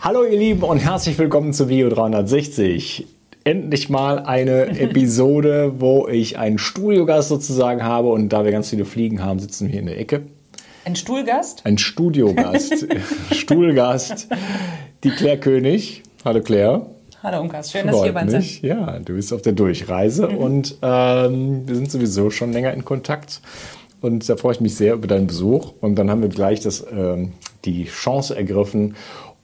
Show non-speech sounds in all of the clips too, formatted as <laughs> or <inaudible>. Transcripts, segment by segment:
Hallo ihr Lieben und herzlich willkommen zu Bio 360. Endlich mal eine <laughs> Episode, wo ich einen Studiogast sozusagen habe und da wir ganz viele Fliegen haben, sitzen wir hier in der Ecke. Ein Stuhlgast? Ein Studiogast, <laughs> Stuhlgast, die Claire König. Hallo Claire. Hallo Unkas, schön, dass ihr hier seid. Ja, du bist auf der Durchreise mhm. und ähm, wir sind sowieso schon länger in Kontakt. Und da freue ich mich sehr über deinen Besuch. Und dann haben wir gleich das, ähm, die Chance ergriffen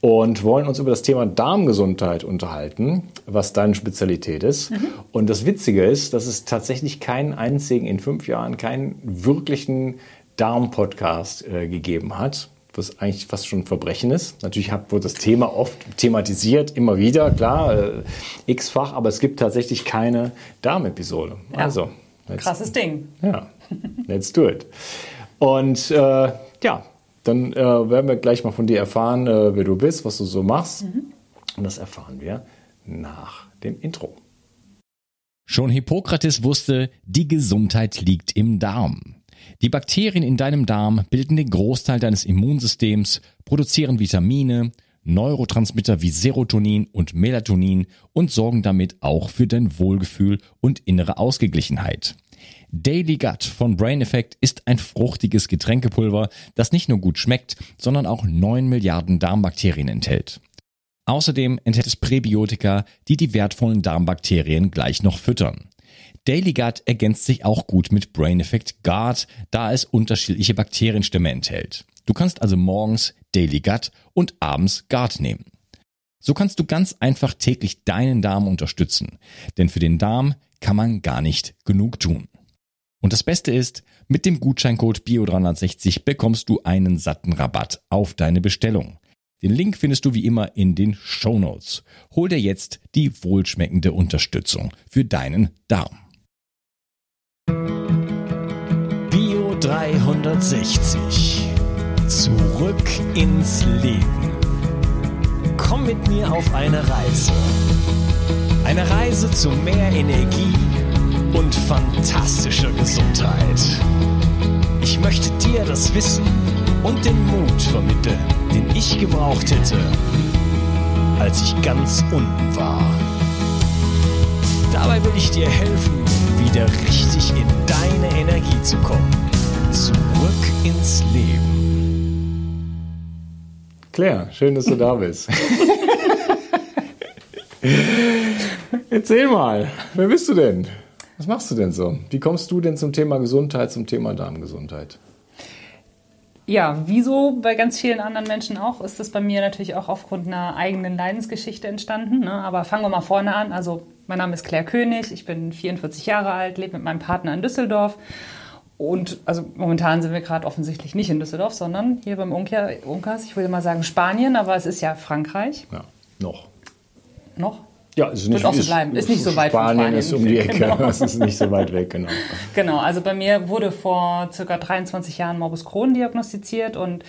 und wollen uns über das Thema Darmgesundheit unterhalten, was deine Spezialität ist. Mhm. Und das Witzige ist, dass es tatsächlich keinen einzigen in fünf Jahren, keinen wirklichen Darm-Podcast äh, gegeben hat was eigentlich fast schon ein Verbrechen ist. Natürlich wird das Thema oft thematisiert, immer wieder, klar, äh, x-fach, aber es gibt tatsächlich keine Darm-Episode. Ja. Also, krasses Ding. Ja, let's do it. Und äh, ja, dann äh, werden wir gleich mal von dir erfahren, äh, wer du bist, was du so machst. Mhm. Und das erfahren wir nach dem Intro. Schon Hippokrates wusste, die Gesundheit liegt im Darm. Die Bakterien in deinem Darm bilden den Großteil deines Immunsystems, produzieren Vitamine, Neurotransmitter wie Serotonin und Melatonin und sorgen damit auch für dein Wohlgefühl und innere Ausgeglichenheit. Daily Gut von Brain Effect ist ein fruchtiges Getränkepulver, das nicht nur gut schmeckt, sondern auch 9 Milliarden Darmbakterien enthält. Außerdem enthält es Präbiotika, die die wertvollen Darmbakterien gleich noch füttern. Daily Gut ergänzt sich auch gut mit Brain Effect Guard, da es unterschiedliche Bakterienstämme enthält. Du kannst also morgens Daily Gut und abends Guard nehmen. So kannst du ganz einfach täglich deinen Darm unterstützen, denn für den Darm kann man gar nicht genug tun. Und das Beste ist, mit dem Gutscheincode BIO360 bekommst du einen satten Rabatt auf deine Bestellung. Den Link findest du wie immer in den Show Notes. Hol dir jetzt die wohlschmeckende Unterstützung für deinen Darm. Bio 360. Zurück ins Leben. Komm mit mir auf eine Reise. Eine Reise zu mehr Energie und fantastischer Gesundheit. Ich möchte dir das Wissen und den Mut vermitteln, den ich gebraucht hätte, als ich ganz unten war. Dabei will ich dir helfen, wieder richtig in deine Energie zu kommen. Zurück ins Leben. Claire, schön, dass du da bist. <laughs> Erzähl mal, wer bist du denn? Was machst du denn so? Wie kommst du denn zum Thema Gesundheit, zum Thema Darmgesundheit? Ja, wieso bei ganz vielen anderen Menschen auch, ist das bei mir natürlich auch aufgrund einer eigenen Leidensgeschichte entstanden. Ne? Aber fangen wir mal vorne an. Also, mein Name ist Claire König, ich bin 44 Jahre alt, lebe mit meinem Partner in Düsseldorf. Und also momentan sind wir gerade offensichtlich nicht in Düsseldorf, sondern hier beim Unkas. Ich würde mal sagen Spanien, aber es ist ja Frankreich. Ja, noch. Noch? Ja, es ist nicht, Wird auch so bleiben. Ist, ist nicht so weit Spanien von Spanien. ist um die Ecke. Genau. Es ist nicht so weit weg, genau. <laughs> genau, also bei mir wurde vor circa 23 Jahren Morbus Crohn diagnostiziert und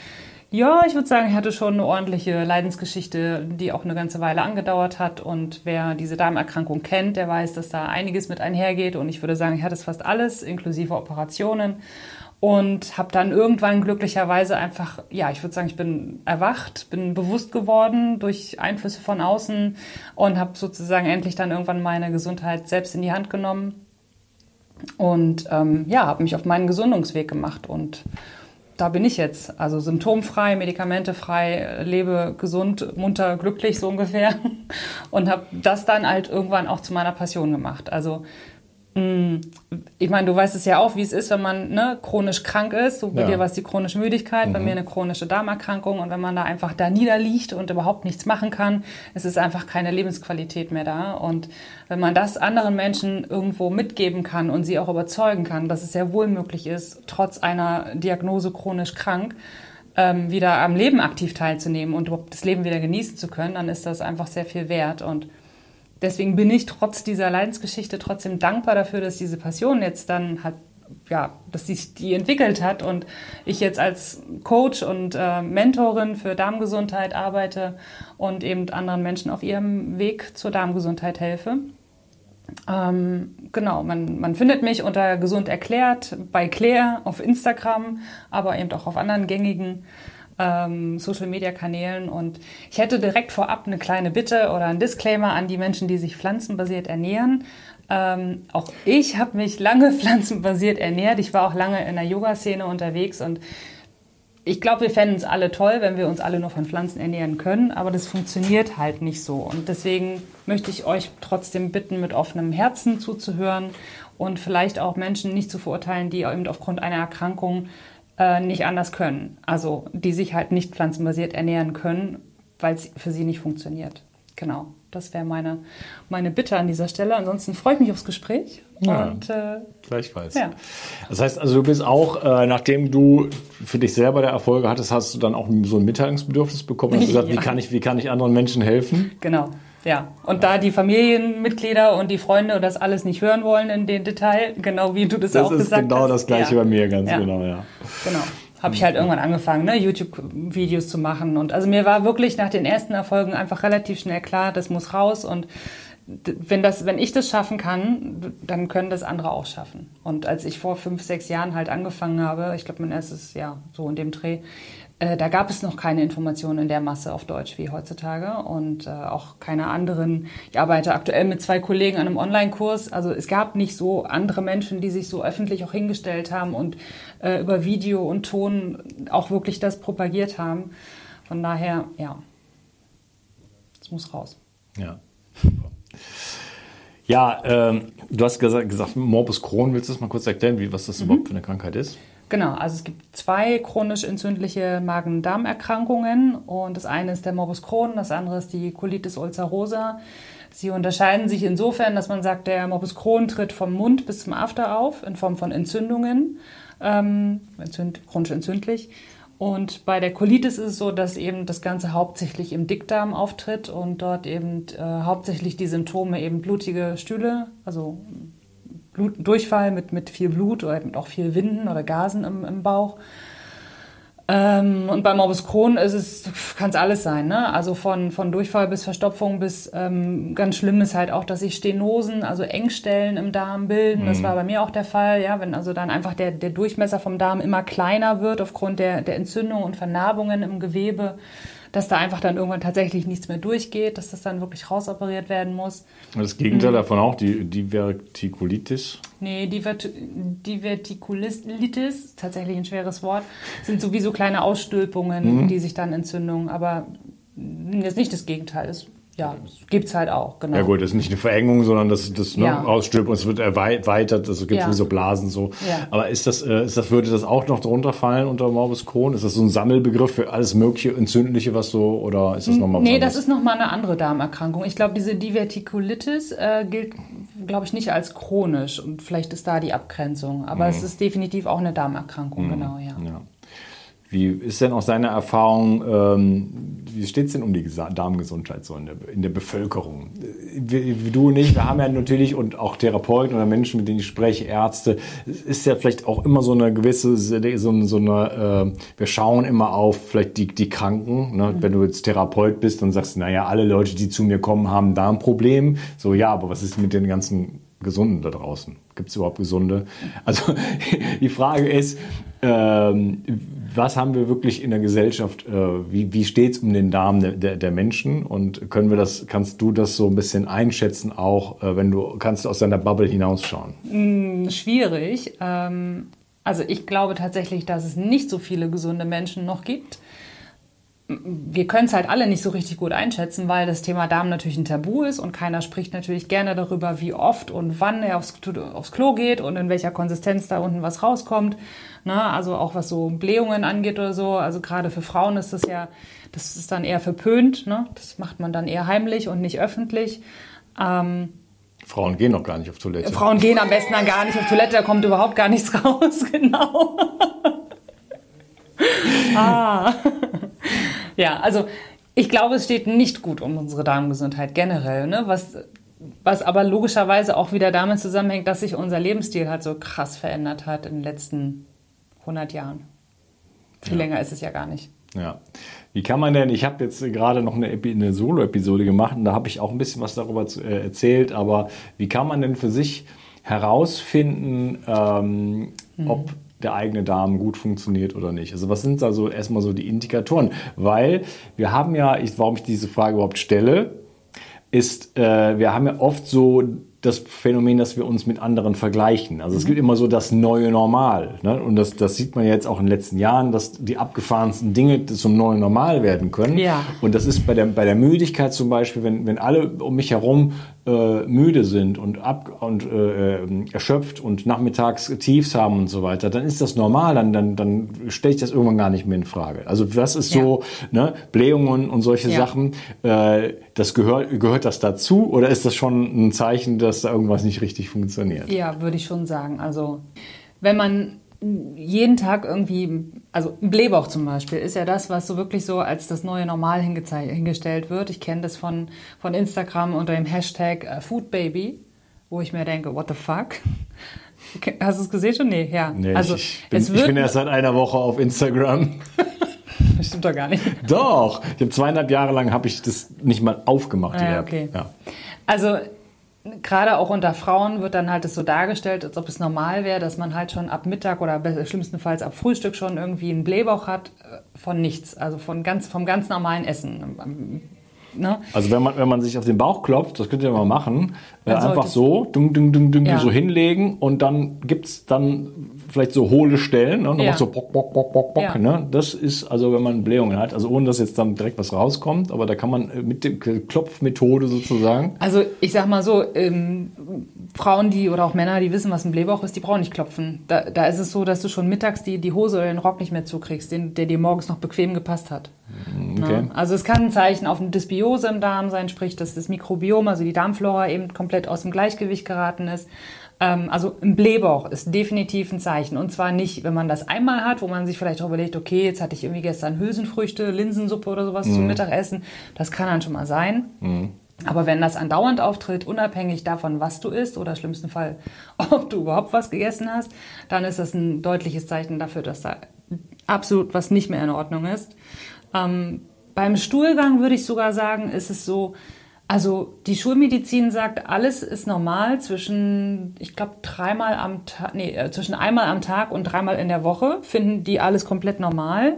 ja, ich würde sagen, ich hatte schon eine ordentliche Leidensgeschichte, die auch eine ganze Weile angedauert hat. Und wer diese Darmerkrankung kennt, der weiß, dass da einiges mit einhergeht. Und ich würde sagen, ich hatte es fast alles, inklusive Operationen und habe dann irgendwann glücklicherweise einfach, ja, ich würde sagen, ich bin erwacht, bin bewusst geworden durch Einflüsse von außen und habe sozusagen endlich dann irgendwann meine Gesundheit selbst in die Hand genommen und ähm, ja, habe mich auf meinen Gesundungsweg gemacht und da bin ich jetzt, also symptomfrei, medikamentefrei, lebe gesund, munter, glücklich so ungefähr <laughs> und habe das dann halt irgendwann auch zu meiner Passion gemacht. Also. Ich meine, du weißt es ja auch, wie es ist, wenn man ne, chronisch krank ist. So bei ja. dir war es die chronische Müdigkeit, mhm. bei mir eine chronische Darmerkrankung. Und wenn man da einfach da niederliegt und überhaupt nichts machen kann, es ist einfach keine Lebensqualität mehr da. Und wenn man das anderen Menschen irgendwo mitgeben kann und sie auch überzeugen kann, dass es sehr wohl möglich ist, trotz einer Diagnose chronisch krank, ähm, wieder am Leben aktiv teilzunehmen und das Leben wieder genießen zu können, dann ist das einfach sehr viel wert. Und deswegen bin ich trotz dieser Leidensgeschichte trotzdem dankbar dafür, dass diese Passion jetzt dann hat, ja, dass sich die entwickelt hat und ich jetzt als Coach und äh, Mentorin für Darmgesundheit arbeite und eben anderen Menschen auf ihrem Weg zur Darmgesundheit helfe. Ähm, genau, man, man findet mich unter Gesund erklärt bei Claire auf Instagram, aber eben auch auf anderen gängigen ähm, Social-Media-Kanälen. Und ich hätte direkt vorab eine kleine Bitte oder ein Disclaimer an die Menschen, die sich pflanzenbasiert ernähren. Ähm, auch ich habe mich lange <laughs> pflanzenbasiert ernährt. Ich war auch lange in der Yoga-Szene unterwegs und ich glaube, wir fänden es alle toll, wenn wir uns alle nur von Pflanzen ernähren können, aber das funktioniert halt nicht so. Und deswegen möchte ich euch trotzdem bitten, mit offenem Herzen zuzuhören und vielleicht auch Menschen nicht zu verurteilen, die eben aufgrund einer Erkrankung äh, nicht anders können. Also die sich halt nicht pflanzenbasiert ernähren können, weil es für sie nicht funktioniert. Genau. Das wäre meine, meine Bitte an dieser Stelle. Ansonsten freue ich mich aufs Gespräch. Ja, und, äh, gleichfalls. Ja. Das heißt also, du bist auch, äh, nachdem du für dich selber der Erfolge hattest, hast du dann auch so ein Mitteilungsbedürfnis bekommen. Hast du <laughs> gesagt, ja. wie, kann ich, wie kann ich anderen Menschen helfen? Genau. Ja, und da die Familienmitglieder und die Freunde das alles nicht hören wollen in den Detail, genau wie du das, das auch gesagt hast. Das ist genau das Gleiche ja. bei mir, ganz genau, ja. Genau habe ich halt irgendwann angefangen, ne, YouTube-Videos zu machen. Und also mir war wirklich nach den ersten Erfolgen einfach relativ schnell klar, das muss raus. Und wenn, das, wenn ich das schaffen kann, dann können das andere auch schaffen. Und als ich vor fünf, sechs Jahren halt angefangen habe, ich glaube mein erstes Jahr so in dem Dreh, äh, da gab es noch keine Informationen in der Masse auf Deutsch wie heutzutage und äh, auch keine anderen. Ich arbeite aktuell mit zwei Kollegen an einem Online-Kurs. Also es gab nicht so andere Menschen, die sich so öffentlich auch hingestellt haben und äh, über Video und Ton auch wirklich das propagiert haben. Von daher, ja, es muss raus. Ja. <laughs> Ja, ähm, du hast gesagt, gesagt, Morbus Crohn, willst du das mal kurz erklären, wie, was das mhm. überhaupt für eine Krankheit ist? Genau, also es gibt zwei chronisch entzündliche Magen-Darm-Erkrankungen und das eine ist der Morbus Crohn, das andere ist die Colitis ulcerosa. Sie unterscheiden sich insofern, dass man sagt, der Morbus Crohn tritt vom Mund bis zum After auf in Form von Entzündungen, ähm, entzünd, chronisch entzündlich. Und bei der Colitis ist es so, dass eben das Ganze hauptsächlich im Dickdarm auftritt und dort eben äh, hauptsächlich die Symptome eben blutige Stühle, also Blut, Durchfall mit, mit viel Blut oder mit auch viel Winden oder Gasen im, im Bauch. Ähm, und bei Morbus Crohn ist es, kann es alles sein, ne? Also von, von Durchfall bis Verstopfung bis ähm, ganz schlimm ist halt auch, dass sich Stenosen, also Engstellen im Darm bilden. Mhm. Das war bei mir auch der Fall, ja, wenn also dann einfach der, der Durchmesser vom Darm immer kleiner wird aufgrund der, der Entzündung und Vernarbungen im Gewebe dass da einfach dann irgendwann tatsächlich nichts mehr durchgeht, dass das dann wirklich rausoperiert werden muss. Das Gegenteil mhm. davon auch, die Divertikulitis? Nee, Divert Divertikulitis, tatsächlich ein schweres Wort, sind sowieso kleine Ausstülpungen, mhm. die sich dann Entzündungen, aber jetzt nicht das Gegenteil. Das ja, gibt es halt auch, genau. Ja gut, das ist nicht eine Verengung, sondern das, das ne, ja. ausstülpt und es wird erweitert, also gibt es ja. wie so Blasen so. Ja. Aber ist das, äh, ist das, würde das auch noch drunter fallen unter Morbus Crohn? Ist das so ein Sammelbegriff für alles mögliche Entzündliche, was so, oder ist das nochmal was Nee, anderes? das ist nochmal eine andere Darmerkrankung. Ich glaube, diese Divertikulitis äh, gilt, glaube ich, nicht als chronisch und vielleicht ist da die Abgrenzung. Aber mhm. es ist definitiv auch eine Darmerkrankung, mhm. genau, ja. ja. Wie ist denn auch seine Erfahrung, ähm, wie steht es denn um die Darmgesundheit so in der, in der Bevölkerung? Wie, wie, du und ich, wir haben ja natürlich und auch Therapeuten oder Menschen, mit denen ich spreche, Ärzte, ist ja vielleicht auch immer so eine gewisse, so, so eine, äh, wir schauen immer auf vielleicht die, die Kranken. Ne? Mhm. Wenn du jetzt Therapeut bist, dann sagst naja, alle Leute, die zu mir kommen, haben Darmproblem. So, ja, aber was ist mit den ganzen Gesunden da draußen? Gibt es überhaupt Gesunde? Also <laughs> die Frage ist, ähm, was haben wir wirklich in der Gesellschaft, äh, wie, wie steht es um den Darm der, der, der, Menschen und können wir das, kannst du das so ein bisschen einschätzen, auch äh, wenn du kannst aus deiner Bubble hinausschauen? Mm, schwierig. Ähm, also ich glaube tatsächlich, dass es nicht so viele gesunde Menschen noch gibt wir können es halt alle nicht so richtig gut einschätzen, weil das Thema Darm natürlich ein Tabu ist und keiner spricht natürlich gerne darüber, wie oft und wann er aufs, aufs Klo geht und in welcher Konsistenz da unten was rauskommt. Ne? Also auch was so Blähungen angeht oder so. Also gerade für Frauen ist das ja, das ist dann eher verpönt. Ne? Das macht man dann eher heimlich und nicht öffentlich. Ähm, Frauen gehen noch gar nicht auf Toilette. Frauen gehen am besten dann gar nicht auf Toilette, da kommt überhaupt gar nichts <laughs> raus, genau. <laughs> ah. Ja, also ich glaube, es steht nicht gut um unsere Darmgesundheit generell, ne? was, was aber logischerweise auch wieder damit zusammenhängt, dass sich unser Lebensstil halt so krass verändert hat in den letzten 100 Jahren. Viel ja. länger ist es ja gar nicht. Ja. Wie kann man denn, ich habe jetzt gerade noch eine, eine Solo-Episode gemacht und da habe ich auch ein bisschen was darüber zu, äh, erzählt, aber wie kann man denn für sich herausfinden, ähm, mhm. ob der eigene Darm gut funktioniert oder nicht. Also was sind also erstmal so die Indikatoren? Weil wir haben ja, ich, warum ich diese Frage überhaupt stelle, ist, äh, wir haben ja oft so das Phänomen, dass wir uns mit anderen vergleichen. Also es gibt immer so das neue Normal. Ne? Und das, das sieht man jetzt auch in den letzten Jahren, dass die abgefahrensten Dinge zum neuen Normal werden können. Ja. Und das ist bei der, bei der Müdigkeit zum Beispiel, wenn, wenn alle um mich herum äh, müde sind und, ab, und äh, äh, erschöpft und nachmittags Tiefs haben und so weiter, dann ist das normal, dann, dann, dann stelle ich das irgendwann gar nicht mehr in Frage. Also das ist so, ne, Blähungen und solche Ja. Sachen, äh, das gehört, gehört das dazu oder ist das schon ein Zeichen, dass da irgendwas nicht richtig funktioniert? Ja, würde ich schon sagen. Also wenn man jeden Tag irgendwie, also ein Blähbauch zum Beispiel, ist ja das, was so wirklich so als das neue Normal hingestellt wird. Ich kenne das von, von Instagram unter dem Hashtag äh, Foodbaby, wo ich mir denke, what the fuck? <laughs> Hast du es gesehen schon? Nee, ja. Nee, also ich, bin, ich bin erst seit einer Woche auf Instagram. <laughs> stimmt doch gar nicht. Doch, ich habe zweieinhalb Jahre lang habe ich das nicht mal aufgemacht, die Ah, okay. Ja. Also gerade auch unter Frauen wird dann halt das so dargestellt, als ob es normal wäre, dass man halt schon ab Mittag oder schlimmstenfalls ab Frühstück schon irgendwie einen Blähbauch hat äh, von nichts, also von ganz, vom ganz normalen Essen. Ne? Also wenn man, wenn man sich auf den Bauch klopft, das könnt ihr mal machen, äh, einfach so, dung, dung, dung, dung, Ja. so hinlegen und dann gibt's dann vielleicht so hohle Stellen, ne? dann Ja. macht so bock, bock, bock, bock, bock. Ja. Ne? Das ist also, wenn man Blähungen hat, also ohne dass jetzt dann direkt was rauskommt, aber da kann man äh, mit der Klopfmethode sozusagen, Also ich sag mal so, ähm, Frauen, die oder auch Männer, die wissen, was ein Blähbauch ist, die brauchen nicht klopfen. Da, da ist es so, dass du schon mittags die, die Hose oder den Rock nicht mehr zukriegst, den, der dir morgens noch bequem gepasst hat. okay. Ja, also es kann ein Zeichen auf eine Dysbiose im Darm sein, sprich, dass das Mikrobiom, also die Darmflora eben komplett aus dem Gleichgewicht geraten ist. Ähm, also ein Blähbauch ist definitiv ein Zeichen. Und zwar nicht, wenn man das einmal hat, wo man sich vielleicht auch überlegt, okay, jetzt hatte ich irgendwie gestern Hülsenfrüchte, Linsensuppe oder sowas zum Mittagessen. Das kann dann schon mal sein. Aber wenn das andauernd auftritt, unabhängig davon, was du isst oder im schlimmsten Fall, <laughs> ob du überhaupt was gegessen hast, dann ist das ein deutliches Zeichen dafür, dass da absolut was nicht mehr in Ordnung ist. Ähm, beim Stuhlgang würde ich sogar sagen, ist es so, also die Schulmedizin sagt, alles ist normal zwischen, ich glaube, dreimal am Tag, nee, äh, zwischen einmal am Tag und dreimal in der Woche finden die alles komplett normal.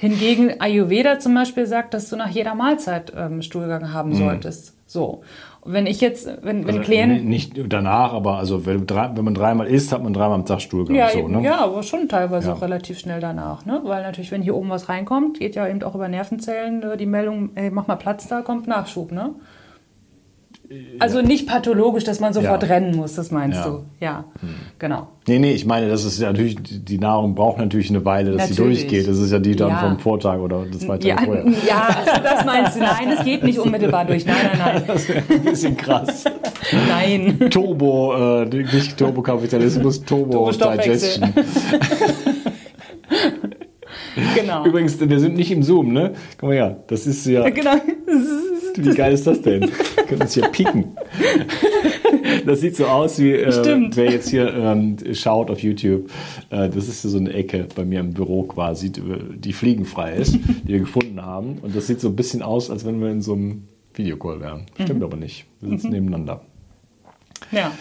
Hingegen Ayurveda zum Beispiel sagt, dass du nach jeder Mahlzeit ähm, Stuhlgang haben solltest. So. Und wenn ich jetzt, wenn, wenn Also, Klienten, nicht danach, aber also wenn, drei, wenn man dreimal isst, hat man dreimal am Tag Stuhlgang. Ja, so, ne? ja, aber schon teilweise Ja. auch relativ schnell danach, ne? Weil natürlich, wenn hier oben was reinkommt, geht ja eben auch über Nervenzellen äh, die Meldung, ey, mach mal Platz, da kommt Nachschub, ne? Also nicht pathologisch, dass man sofort Ja. rennen muss, das meinst Ja. Hm. du. Ja, genau. Nee, nee, ich meine, das ist ja natürlich, die Nahrung braucht natürlich eine Weile, dass sie Natürlich. durchgeht. Das ist ja die dann Ja. vom Vortag oder das zwei Tage Ja, vorher. ja, also das meinst du. Nein, es geht nicht unmittelbar durch. Nein, nein, <laughs> Das wäre ein bisschen krass. nein. Nein. Turbo, äh, nicht Turbokapitalismus, Turbo Turbostoffwechsel. Digestion. <laughs> <laughs> Genau. Übrigens, wir sind nicht im Zoom, ne? Guck mal her, das ist ja, Genau. wie geil ist das denn? Wir können uns hier pieken. Das sieht so aus, wie äh, Stimmt. wer jetzt hier ähm, schaut auf YouTube. Äh, das ist so eine Ecke bei mir im Büro quasi, die, die fliegenfrei ist, die wir gefunden haben. Und das sieht so ein bisschen aus, als wenn wir in so einem Videocall wären. Stimmt aber nicht. Wir sitzen nebeneinander. Ja.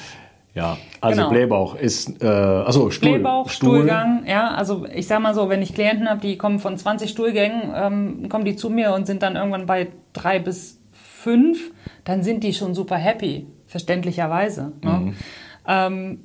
Ja, also Genau. Blähbauch ist, äh, achso, Stuhl. Blähbauch, Stuhl. Stuhlgang, ja, also ich sag mal so, wenn ich Klienten habe, die kommen von 20 Stuhlgängen, ähm, kommen die zu mir und sind dann irgendwann bei drei bis fünf, dann sind die schon super happy, verständlicherweise. Ne? Ähm,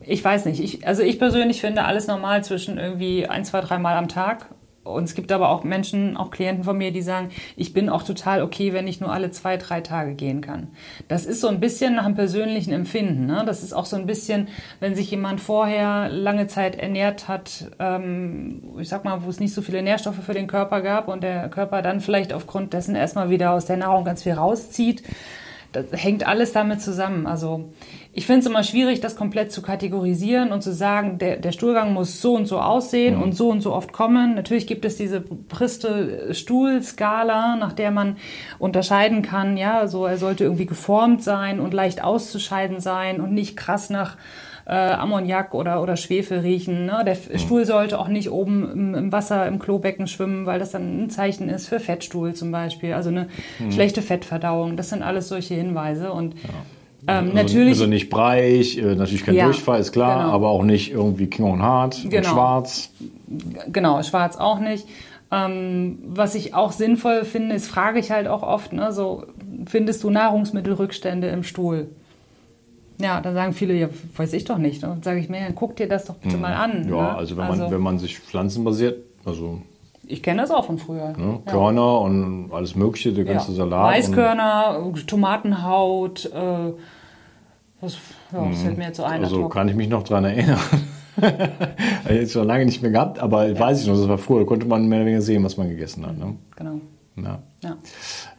ich weiß nicht, ich, also ich persönlich finde alles normal zwischen irgendwie ein, zwei, dreimal am Tag. Und es gibt aber auch Menschen, auch Klienten von mir, die sagen, ich bin auch total okay, wenn ich nur alle zwei, drei Tage gehen kann. Das ist so ein bisschen nach einem persönlichen Empfinden. Ne? Das ist auch so ein bisschen, wenn sich jemand vorher lange Zeit ernährt hat, ähm, ich sag mal, wo es nicht so viele Nährstoffe für den Körper gab und der Körper dann vielleicht aufgrund dessen erstmal wieder aus der Nahrung ganz viel rauszieht. Das hängt alles damit zusammen. Also ich finde es immer schwierig, das komplett zu kategorisieren und zu sagen, der, der Stuhlgang muss so und so aussehen und so und so oft kommen. Natürlich gibt es diese Briste Stuhlskala, nach der man unterscheiden kann, ja, so er sollte irgendwie geformt sein und leicht auszuscheiden sein und nicht krass nach äh, Ammoniak oder, oder Schwefel riechen. Ne? Der F- Stuhl sollte auch nicht oben im, im Wasser, im Klobecken schwimmen, weil das dann ein Zeichen ist für Fettstuhl zum Beispiel. Also eine schlechte Fettverdauung. Das sind alles solche Hinweise. Und Ähm, also, Also nicht breich, äh, natürlich kein Ja, Durchfall, ist klar, genau. aber auch nicht irgendwie King und hart und Genau. schwarz. genau, schwarz auch nicht. Ähm, was ich auch sinnvoll finde, ist, frage ich halt auch oft, ne, so, findest du Nahrungsmittelrückstände im Stuhl? Ja, dann sagen viele, ja, weiß ich doch nicht. Und dann sage ich mir, ja, guck dir das doch bitte mal an. Mhm. Ja, ne? also wenn, Man, wenn man sich pflanzenbasiert, also ich kenne das auch von früher. ne, Ja. Körner und alles Mögliche, der ganze ja. Salat. Weißkörner, Tomatenhaut, äh, was, ja, das fällt mir jetzt so ein. Also kann ich mich noch dran erinnern. <laughs> Jetzt schon lange nicht mehr gehabt, aber weiß ich noch, das war früher, da konnte man mehr oder weniger sehen, was man gegessen hat. Ne? Genau. Ja. Ja.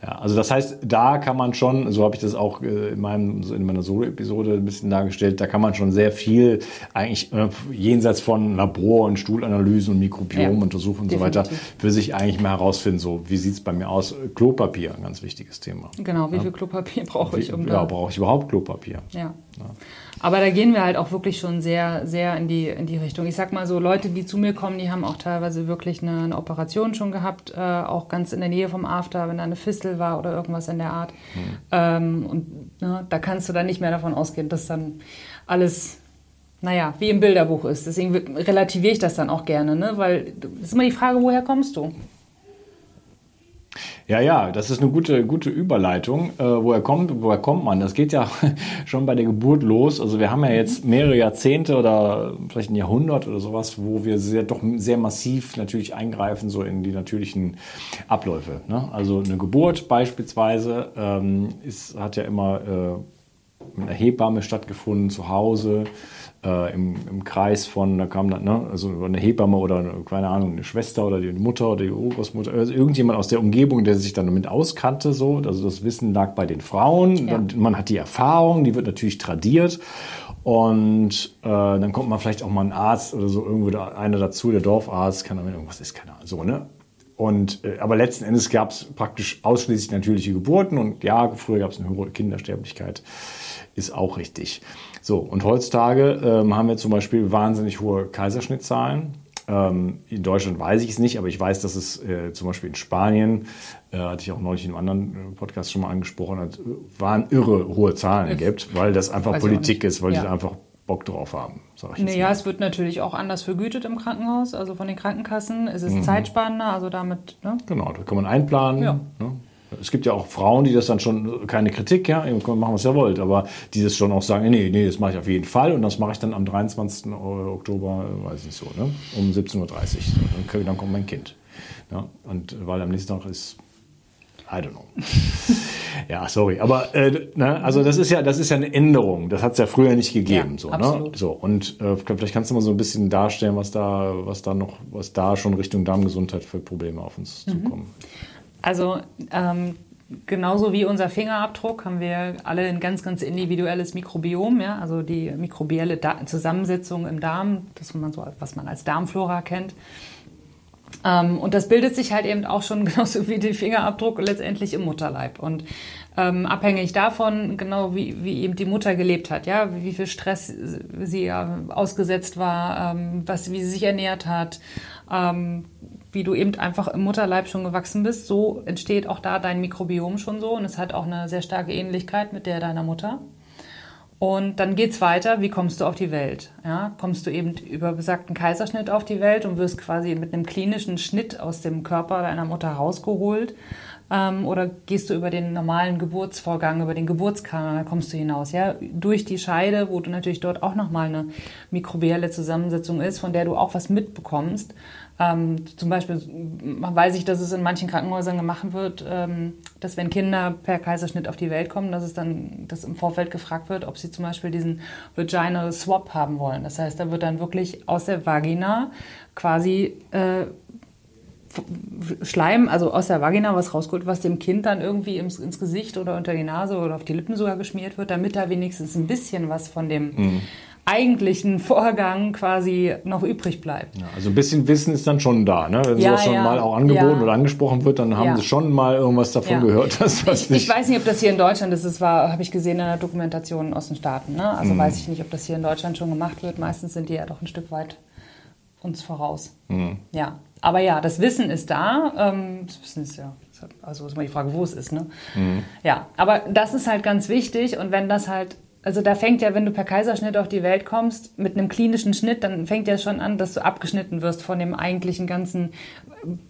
Ja, also das heißt, da kann man schon, so habe ich das auch äh, in, meinem, in meiner Solo-Episode ein bisschen dargestellt, da kann man schon sehr viel eigentlich äh, jenseits von Labor- und Stuhlanalysen und Mikrobiom-Untersuchungen und so weiter für sich eigentlich mal herausfinden, so wie sieht es bei mir aus. Klopapier, ein ganz wichtiges Thema. Genau, wie viel Klopapier <laughs> brauche ich, um ja, da brauche ich überhaupt Klopapier? Ja. Aber da gehen wir halt auch wirklich schon sehr, sehr in die, in die Richtung. Ich sag mal so, Leute, die zu mir kommen, die haben auch teilweise wirklich eine, eine Operation schon gehabt, äh, auch ganz in der Nähe vom After, wenn da eine Fistel war oder irgendwas in der Art. Ähm, und ne, da kannst du dann nicht mehr davon ausgehen, dass dann alles, naja, wie im Bilderbuch ist. Deswegen relativiere ich das dann auch gerne, ne? weil es ist immer die Frage, woher kommst du? Ja, ja, das ist eine gute, gute Überleitung. Äh, woher, kommt, woher kommt man? Das geht ja <laughs> schon bei der Geburt los. Also wir haben ja jetzt mehrere Jahrzehnte oder vielleicht ein Jahrhundert oder sowas, wo wir sehr, doch sehr massiv natürlich eingreifen, so in die natürlichen Abläufe. Ne? Also eine Geburt beispielsweise ähm, ist, hat ja immer äh, mit einer Hebamme stattgefunden zu Hause. Äh, im, im Kreis von, da kam dann, ne, also eine Hebamme oder eine, keine Ahnung, eine Schwester oder die Mutter oder die Urgroßmutter, also irgendjemand aus der Umgebung, der sich dann damit auskannte, so, also das Wissen lag bei den Frauen, Ja. man hat die Erfahrung, die wird natürlich tradiert und äh, dann kommt man vielleicht auch mal ein Arzt oder so, irgendwo da, einer dazu, der Dorfarzt, kann damit irgendwas ist, keine Ahnung, so, ne? Und, äh, aber letzten Endes gab es praktisch ausschließlich natürliche Geburten und ja, früher gab es eine höhere Kindersterblichkeit, ist auch richtig. So, und heutzutage ähm, haben wir zum Beispiel wahnsinnig hohe Kaiserschnittzahlen. Ähm, in Deutschland weiß ich es nicht, aber ich weiß, dass es äh, zum Beispiel in Spanien, äh, hatte ich auch neulich in einem anderen äh, Podcast schon mal angesprochen, hat, äh, waren irre hohe Zahlen gibt, weil das einfach Weiß Politik ist, weil Ja. die einfach Bock drauf haben, sag ich jetzt Naja, mal. es wird natürlich auch anders vergütet im Krankenhaus, also von den Krankenkassen. Es Mhm. ist zeitsparender, also damit, ne? Genau, da kann man einplanen. Ja. Ne? Es gibt ja auch Frauen, die das dann schon, keine Kritik, ja, ihr könnt machen, was ihr wollt, aber die das schon auch sagen, nee, nee, das mache ich auf jeden Fall und das mache ich dann am 23. Oktober, weiß nicht so, ne? um 17.30 Uhr. Dann, dann kommt mein Kind. Ja? Und weil am nächsten Tag ist, I don't know. <laughs> ja, sorry, aber äh, ne, also das ist ja, das ist ja eine Änderung. Das hat es ja früher nicht gegeben. Ja, so, ne? so und äh, vielleicht kannst du mal so ein bisschen darstellen, was da, was da noch, was da schon Richtung Darmgesundheit für Probleme auf uns Mhm. zukommen. Also ähm, genauso wie unser Fingerabdruck haben wir alle ein ganz, ganz individuelles Mikrobiom, ja, also die mikrobielle da Zusammensetzung im Darm, das man so, was man als Darmflora kennt. Ähm, und das bildet sich halt eben auch schon <laughs> genauso wie der Fingerabdruck letztendlich im Mutterleib. Und ähm, abhängig davon, genau wie, wie eben die Mutter gelebt hat, ja, wie viel Stress sie ja ausgesetzt war, ähm, was, wie sie sich ernährt hat, ähm, wie du eben einfach im Mutterleib schon gewachsen bist, so entsteht auch da dein Mikrobiom schon so und es hat auch eine sehr starke Ähnlichkeit mit der deiner Mutter. Und dann geht's weiter, wie kommst du auf die Welt? Ja, kommst du eben über besagten Kaiserschnitt auf die Welt und wirst quasi mit einem klinischen Schnitt aus dem Körper deiner Mutter rausgeholt? Ähm, oder gehst du über den normalen Geburtsvorgang, über den Geburtskanal, kommst du hinaus? Ja, durch die Scheide, wo du natürlich dort auch nochmal eine mikrobielle Zusammensetzung ist, von der du auch was mitbekommst. Ähm, zum Beispiel weiß ich, dass es in manchen Krankenhäusern gemacht wird, ähm, dass wenn Kinder per Kaiserschnitt auf die Welt kommen, dass es dann dass im Vorfeld gefragt wird, ob sie zum Beispiel diesen Vaginal Swap haben wollen. Das heißt, da wird dann wirklich aus der Vagina quasi äh, Schleim, also aus der Vagina was rausgeholt, was dem Kind dann irgendwie ins, ins Gesicht oder unter die Nase oder auf die Lippen sogar geschmiert wird, damit da wenigstens ein bisschen was von dem eigentlichen Vorgang quasi noch übrig bleibt. Ja, also ein bisschen Wissen ist dann schon da. Ne? Wenn Ja, sowas schon ja. mal auch angeboten Ja. oder angesprochen wird, dann haben sie schon mal irgendwas davon gehört. <laughs> Dass was Ich, nicht ich weiß nicht, ob das hier in Deutschland ist. Das war, habe ich gesehen in der Dokumentation aus den Staaten. Ne? Mhm. Also weiß ich nicht, ob das hier in Deutschland schon gemacht wird. Meistens sind die ja doch ein Stück weit uns voraus. Mhm. Ja, aber ja, das Wissen ist da. Ähm, das Wissen ist ja, Also ist mal die Frage, wo es ist. Ne? Ja, aber das ist halt ganz wichtig und wenn das halt also da fängt ja, wenn du per Kaiserschnitt auf die Welt kommst, mit einem klinischen Schnitt, dann fängt ja schon an, dass du abgeschnitten wirst von dem eigentlichen ganzen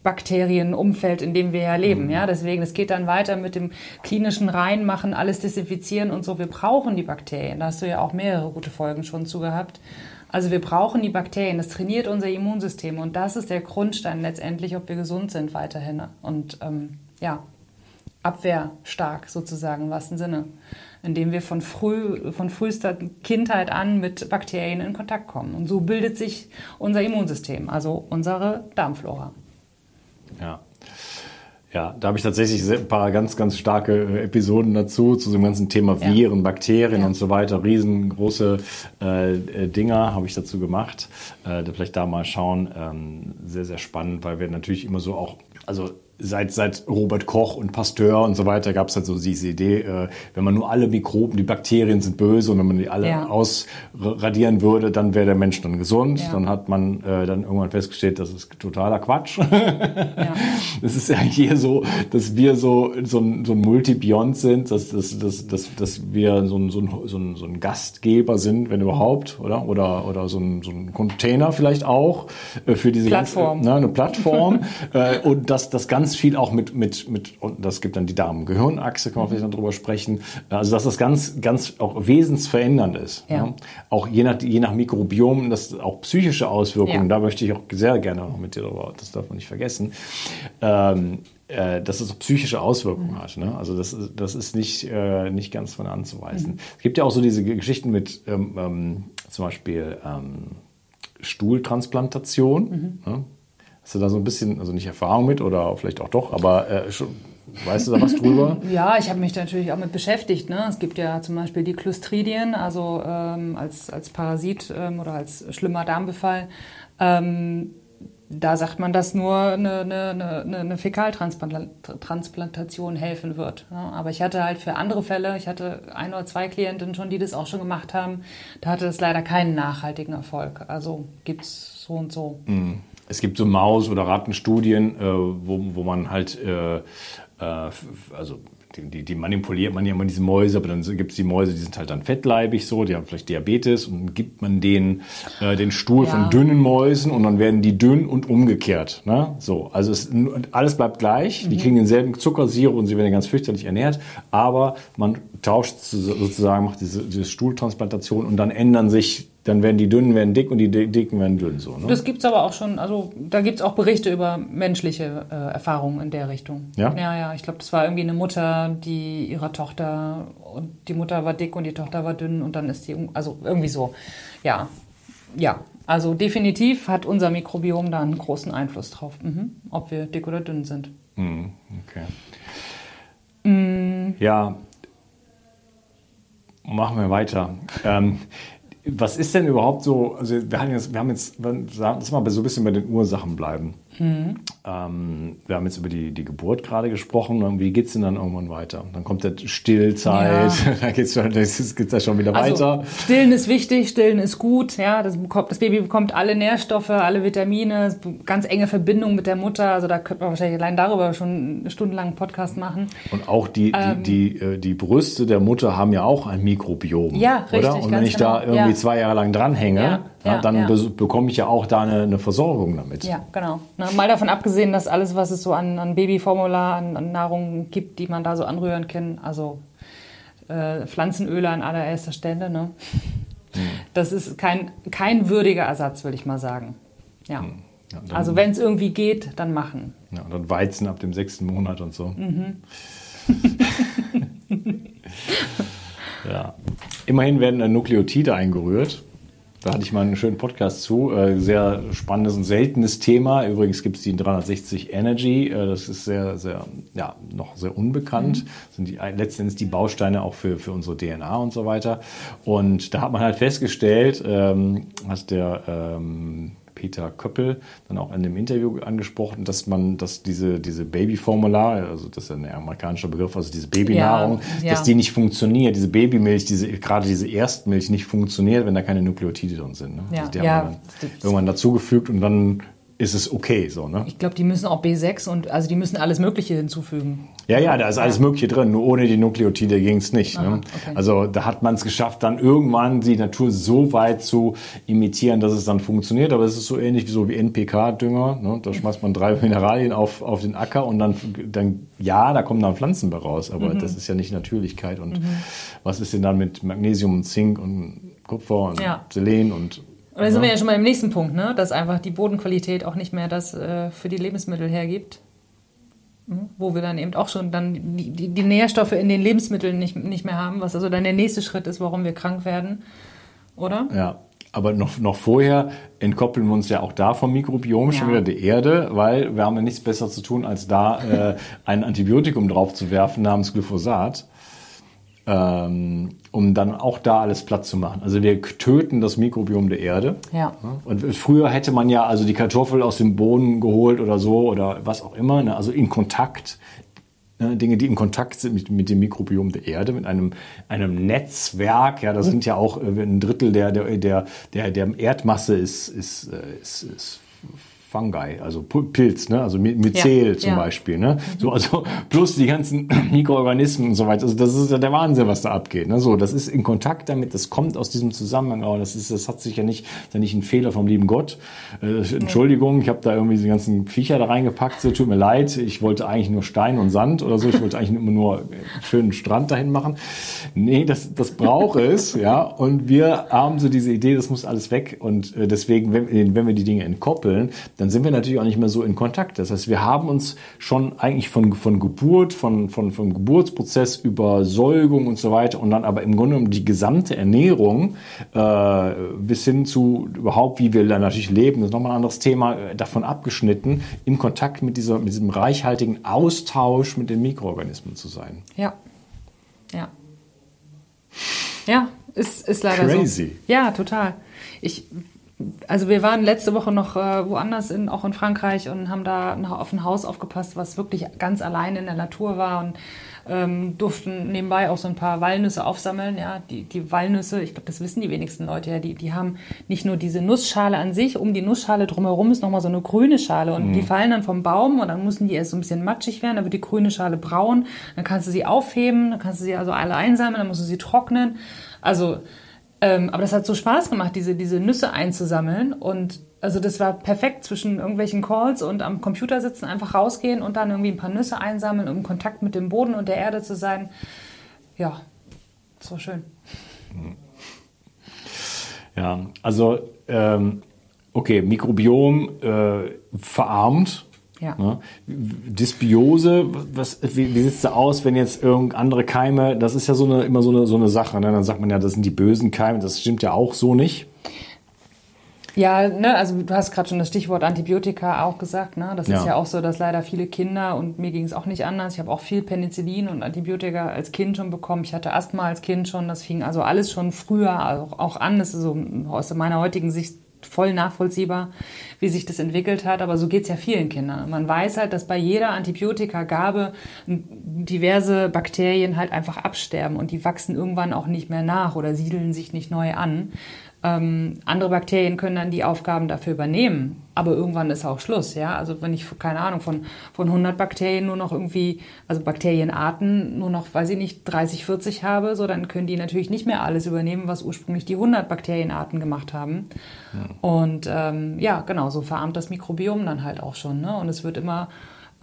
Bakterienumfeld, in dem wir ja leben. Ja, deswegen, es geht dann weiter mit dem klinischen Reinmachen, alles desinfizieren und so. Wir brauchen die Bakterien. Da hast du ja auch mehrere gute Folgen schon zu gehabt. Also wir brauchen die Bakterien. Das trainiert unser Immunsystem und das ist der Grundstein letztendlich, ob wir gesund sind weiterhin. Und ähm, ja, abwehrstark sozusagen im wahrsten Sinne indem wir von, früh, von frühester Kindheit an mit Bakterien in Kontakt kommen. Und so bildet sich unser Immunsystem, also unsere Darmflora. Ja. Ja, da habe ich tatsächlich ein paar ganz, ganz starke äh, Episoden dazu, zu dem ganzen Thema Viren, ja. Bakterien ja. und so weiter. Riesengroße äh, äh, Dinger habe ich dazu gemacht. Äh, vielleicht da mal schauen. Ähm, sehr, sehr spannend, weil wir natürlich immer so auch, also seit, seit Robert Koch und Pasteur und so weiter gab es halt so diese Idee, äh, wenn man nur alle Mikroben, die Bakterien sind böse und wenn man die alle ja. ausradieren würde, dann wäre der Mensch dann gesund. Ja. Dann hat man äh, dann irgendwann festgestellt, das ist totaler Quatsch. Ja. <laughs> Es ist ja hier so, dass wir so, so ein, so ein Multibiont sind, dass, dass, dass, dass, dass wir so ein, so, ein, so, ein, so ein Gastgeber sind, wenn überhaupt, oder? Oder, oder so, ein, so ein Container vielleicht auch äh, für diese Plattform. Ganze, ne, eine Plattform. <laughs> äh, und dass das ganz ganz viel auch mit, mit, mit und das gibt dann die Darm-Gehirnachse, kann man vielleicht noch drüber sprechen. Also, dass das ganz, ganz auch wesensverändernd ist. Ja. Ja. Auch je nach, je nach Mikrobiom, das auch psychische Auswirkungen, ja. da möchte ich auch sehr gerne noch mit dir darüber, das darf man nicht vergessen. Ähm, äh, dass es psychische Auswirkungen mhm. hat. Ne? Also das, das ist nicht, äh, nicht ganz von anzuweisen. Mhm. Es gibt ja auch so diese Geschichten mit ähm, ähm, zum Beispiel ähm, Stuhltransplantation. Mhm. Ne? Hast du da so ein bisschen, also nicht Erfahrung mit oder vielleicht auch doch, aber äh, schon, weißt du da was drüber? <laughs> Ja, ich habe mich da natürlich auch mit beschäftigt. Ne? Es gibt ja zum Beispiel die Clostridien, also ähm, als, als Parasit ähm, oder als schlimmer Darmbefall. Ähm, da sagt man, dass nur eine, eine, eine, eine Fäkaltransplantation helfen wird. Ja, aber ich hatte halt für andere Fälle, ich hatte ein oder zwei Klientinnen schon, die das auch schon gemacht haben, da hatte das leider keinen nachhaltigen Erfolg. Also gibt es so und so. Mhm es gibt so Maus- oder Rattenstudien, äh, wo, wo man halt, äh, äh, also die, die, manipuliert man ja immer diese Mäuse, aber dann gibt es die Mäuse, die sind halt dann fettleibig so, die haben vielleicht Diabetes und dann gibt man denen äh, den Stuhl ja. von dünnen Mäusen und dann werden die dünn und umgekehrt. Ne? So, also es, alles bleibt gleich, mhm. die kriegen denselben Zuckersirup und sie werden ganz fürchterlich ernährt, aber man tauscht sozusagen, macht diese, diese Stuhltransplantation und dann ändern sich dann werden die Dünnen werden dick und die Dicken werden dünn. So, ne? Das gibt es aber auch schon, also da gibt es auch Berichte über menschliche äh, Erfahrungen in der Richtung. Ja? Ja, ja. Ich glaube, das war irgendwie eine Mutter, die ihrer Tochter, und die Mutter war dick und die Tochter war dünn und dann ist die, also irgendwie so. Ja, ja. Also definitiv hat unser Mikrobiom da einen großen Einfluss drauf, mhm. ob wir dick oder dünn sind. Mhm, okay. Mhm. Ja, machen wir weiter. Ähm, was ist denn überhaupt so, also wir haben jetzt, wir haben jetzt, lass mal so ein bisschen bei den Ursachen bleiben. Mhm. Ähm, wir haben jetzt über die, die Geburt gerade gesprochen. Und wie geht es denn dann irgendwann weiter? Dann kommt der Stillzeit, ja. <laughs> da geht es geht's ja schon wieder also, weiter. Stillen ist wichtig, Stillen ist gut. Ja, das, das, Baby bekommt alle Nährstoffe, alle Vitamine, ganz enge Verbindung mit der Mutter. Also da könnte man wahrscheinlich allein darüber schon stundenlang einen Podcast machen. Und auch die, ähm, die, die, äh, die, Brüste der Mutter haben ja auch ein Mikrobiom. Ja, richtig. Oder? Und wenn ich genau. da irgendwie ja. zwei Jahre lang dranhänge, ja. Dann bekomme ich ja auch da eine, eine, Versorgung damit. Ja, genau. Na, mal davon abgesehen, dass alles, was es so an, an Babyformula, an, an, Nahrung gibt, die man da so anrühren kann, also äh, Pflanzenöle an allererster Stelle, ne? Hm. das ist kein, kein würdiger Ersatz, würde ich mal sagen. Ja. Hm. ja also wenn es irgendwie geht, dann machen. Ja, und dann Weizen ab dem sechsten Monat und so. Mhm. <laughs> <laughs> ja. Immerhin werden Nukleotide eingerührt. Da hatte ich mal einen schönen Podcast zu. Äh, sehr spannendes und seltenes Thema. Übrigens gibt es die 360 Energy. Äh, das ist sehr, sehr, ja, noch sehr unbekannt. Mhm. Das sind die, letztendlich die Bausteine auch für, für unsere DNA und so weiter. Und da hat man halt festgestellt, ähm, hat der ähm, Peter Köppel dann auch in dem Interview angesprochen, dass man, dass diese, diese Babyformular, also das ist ein amerikanischer Begriff, also diese Babynahrung, ja, ja. dass die nicht funktioniert, diese Babymilch, diese, gerade diese Erstmilch nicht funktioniert, wenn da keine Nukleotide drin sind. Ne? Ja, also die ja, haben dann irgendwann dazugefügt und dann ist es okay so, ne? Ich glaube, die müssen auch B6 und also die müssen alles Mögliche hinzufügen. Ja, ja, da ist alles Mögliche drin, nur ohne die Nukleotide ging es nicht. Aha, ne? okay. Also da hat man es geschafft, dann irgendwann die Natur so weit zu imitieren, dass es dann funktioniert. Aber es ist so ähnlich wie so wie NPK-Dünger. Ne? Da schmeißt man drei Mineralien auf, auf den Acker und dann, dann, ja, da kommen dann Pflanzen bei raus. Mhm. Aber das ist ja nicht Natürlichkeit. Und was ist denn dann mit Magnesium und Zink und Kupfer und Ja. Selen und Und da sind wir ja schon mal im nächsten Punkt, ne? dass einfach die Bodenqualität auch nicht mehr das äh, für die Lebensmittel hergibt. Mhm. Wo wir dann eben auch schon dann die, die, die Nährstoffe in den Lebensmitteln nicht, nicht mehr haben, was also dann der nächste Schritt ist, warum wir krank werden. Oder? Ja, aber noch, noch vorher entkoppeln wir uns ja auch da vom Mikrobiom schon Ja. wieder die Erde, weil wir haben ja nichts besser zu tun, als da äh, ein Antibiotikum drauf zu werfen namens Glyphosat, um dann auch da alles platt zu machen. Also wir töten das Mikrobiom der Erde. Ja. Und früher hätte man ja also die Kartoffel aus dem Boden geholt oder so oder was auch immer, ne? also in Kontakt. ne? Dinge, die in Kontakt sind mit, mit dem Mikrobiom der Erde, mit einem, einem Netzwerk. Ja, das sind ja auch äh, ein Drittel der, der, der, der, der Erdmasse ist, ist, äh, ist, ist Fungi, also Pilz, ne? also My- Myzel Ja, zum ja. Beispiel. Ne? So, also plus die ganzen <clears throat> Mikroorganismen und so weiter. Also das ist ja der Wahnsinn, was da abgeht. Ne? So, das ist in Kontakt damit, das kommt aus diesem Zusammenhang. Aber das ist, das hat sich ja nicht, das ist ja nicht ein Fehler vom lieben Gott. Äh, Entschuldigung, ich habe da irgendwie die ganzen Viecher da reingepackt. So, tut mir leid, ich wollte eigentlich nur Stein und Sand oder so. Ich wollte eigentlich immer nur einen schönen Strand dahin machen. Nee, das, das braucht es, ja. Und wir haben so diese Idee, das muss alles weg. Und äh, deswegen, wenn, wenn wir die Dinge entkoppeln, dann sind wir natürlich auch nicht mehr so in Kontakt. Das heißt, wir haben uns schon eigentlich von, von Geburt, von, von, vom Geburtsprozess über Säugung und so weiter und dann aber im Grunde genommen die gesamte Ernährung äh, bis hin zu überhaupt, wie wir dann natürlich leben, das ist nochmal ein anderes Thema, äh, davon abgeschnitten, in Kontakt mit, dieser, mit diesem reichhaltigen Austausch mit den Mikroorganismen zu sein. Ja. Ja. Ja, ist, ist leider Crazy. so. Ja, total. Ich, also wir waren letzte Woche noch äh, woanders, in, auch in Frankreich und haben da auf ein Haus aufgepasst, was wirklich ganz allein in der Natur war und ähm, durften nebenbei auch so ein paar Walnüsse aufsammeln. Ja, die, die Walnüsse, ich glaube, das wissen die wenigsten Leute ja, die, die haben nicht nur diese Nussschale an sich, um die Nussschale drumherum ist nochmal so eine grüne Schale und die fallen dann vom Baum und dann müssen die erst so ein bisschen matschig werden, dann wird die grüne Schale braun, dann kannst du sie aufheben, dann kannst du sie also alle einsammeln, dann musst du sie trocknen. Also ähm, aber das hat so Spaß gemacht, diese, diese Nüsse einzusammeln. Und also das war perfekt zwischen irgendwelchen Calls und am Computer sitzen, einfach rausgehen und dann irgendwie ein paar Nüsse einsammeln, um in Kontakt mit dem Boden und der Erde zu sein. Ja, das war schön. <laughs> Ja, also ähm, okay, Mikrobiom äh, verarmt. Ja. Ne? Dysbiose, was, wie, wie sieht es da aus, wenn jetzt irgend andere Keime, das ist ja so eine, immer so eine, so eine Sache, ne? dann sagt man ja, das sind die bösen Keime, das stimmt ja auch so nicht. Ja, ne, also du hast gerade schon das Stichwort Antibiotika auch gesagt, ne? Das Ja. ist ja auch so, dass leider viele Kinder und mir ging es auch nicht anders. Ich habe auch viel Penicillin und Antibiotika als Kind schon bekommen. Ich hatte Asthma als Kind schon. Das fing also alles schon früher auch, auch an. Das ist so aus meiner heutigen Sicht voll nachvollziehbar, wie sich das entwickelt hat. Aber so geht's ja vielen Kindern. Man weiß halt, dass bei jeder Antibiotikagabe diverse Bakterien halt einfach absterben und die wachsen irgendwann auch nicht mehr nach oder siedeln sich nicht neu an. Ähm, andere Bakterien können dann die Aufgaben dafür übernehmen, aber irgendwann ist auch Schluss, ja. Also wenn ich, keine Ahnung, von, von 100 Bakterien nur noch irgendwie, also Bakterienarten nur noch, weiß ich nicht, 30, 40 habe, so dann können die natürlich nicht mehr alles übernehmen, was ursprünglich die 100 Bakterienarten gemacht haben. Und ähm, ja, genau, so verarmt das Mikrobiom dann halt auch schon, ne? Und es wird immer,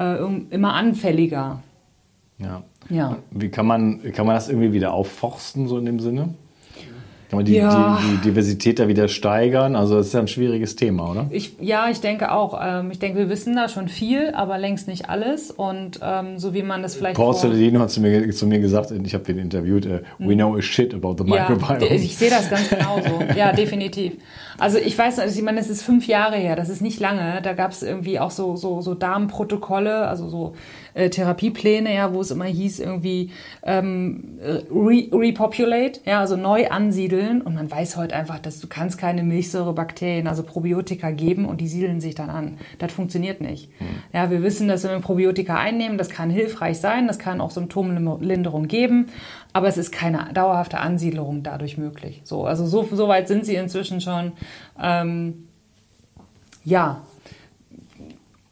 äh, immer anfälliger. Ja. Ja. Wie kann man, kann man das irgendwie wieder aufforsten, so in dem Sinne? Kann man die, Ja. die, die Diversität da wieder steigern? Also das ist ja ein schwieriges Thema, oder? Ich, ja, ich denke auch. Ähm, ich denke, wir wissen da schon viel, aber längst nicht alles. Und ähm, so wie man das vielleicht Paul Celedino hat zu mir, zu mir gesagt, ich habe ihn interviewt, äh, we know a shit about the ja, microbiome. ich sehe das ganz genauso. Ja, definitiv. Also ich weiß, also ich meine, es ist fünf Jahre her, das ist nicht lange. Da gab es irgendwie auch so, so, so Darmprotokolle, also so äh, Therapiepläne, ja, wo es immer hieß, irgendwie ähm, re repopulate, ja, also neu ansiedeln. Und man weiß heute einfach, dass du kannst keine Milchsäurebakterien, also Probiotika geben und die siedeln sich dann an. Das funktioniert nicht. Ja, wir wissen, dass wenn wir Probiotika einnehmen, das kann hilfreich sein, das kann auch Symptomlinderung geben, aber es ist keine dauerhafte Ansiedlung dadurch möglich. So, also so, so weit sind sie inzwischen schon. Ähm, ja,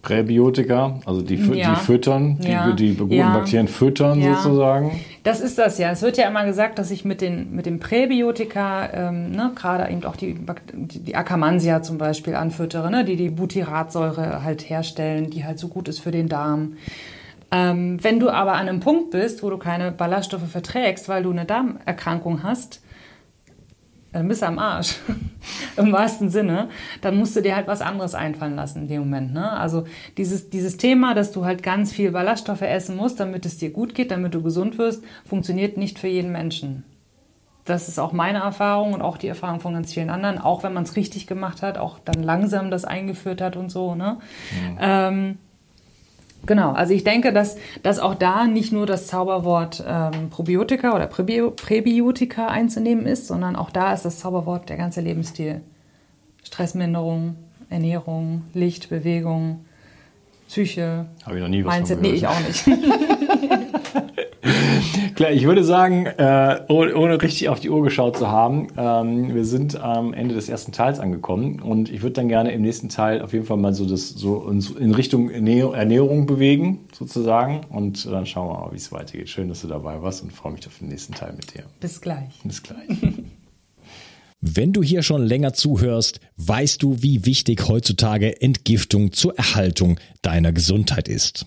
Präbiotika, also die, Ja. die füttern, die, Ja. die guten Ja. Bakterien füttern sozusagen. Das ist das ja. Es wird ja immer gesagt, dass ich mit den, mit dem Präbiotika, ähm, ne, gerade eben auch die, die Akkermansia zum Beispiel anfüttere, ne, die die Butyratsäure halt herstellen, die halt so gut ist für den Darm. Ähm, wenn du aber an einem Punkt bist, wo du keine Ballaststoffe verträgst, weil du eine Darmerkrankung hast, dann bist du am Arsch. <laughs> Im wahrsten Sinne. Dann musst du dir halt was anderes einfallen lassen in dem Moment. Ne? Also dieses, dieses Thema, dass du halt ganz viel Ballaststoffe essen musst, damit es dir gut geht, damit du gesund wirst, funktioniert nicht für jeden Menschen. Das ist auch meine Erfahrung und auch die Erfahrung von ganz vielen anderen, auch wenn man es richtig gemacht hat, auch dann langsam das eingeführt hat und so. Ne? Ähm, Genau, also ich denke, dass, dass auch da nicht nur das Zauberwort ähm, Probiotika oder Präbio Präbiotika einzunehmen ist, sondern auch da ist das Zauberwort der ganze Lebensstil. Stressminderung, Ernährung, Licht, Bewegung, Psyche, Habe ich noch nie was Mindset. von Nee, gehört. ich auch nicht. <laughs> Klar, ich würde sagen, äh, ohne, ohne richtig auf die Uhr geschaut zu haben, ähm, wir sind am Ende des ersten Teils angekommen und ich würde dann gerne im nächsten Teil auf jeden Fall mal so das so uns in Richtung Ernähr- Ernährung bewegen, sozusagen. Und dann schauen wir mal, wie es weitergeht. Schön, dass du dabei warst und freue mich auf den nächsten Teil mit dir. Bis gleich. Bis gleich. <laughs> Wenn du hier schon länger zuhörst, weißt du, wie wichtig heutzutage Entgiftung zur Erhaltung deiner Gesundheit ist.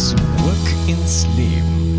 Zurück ins Leben.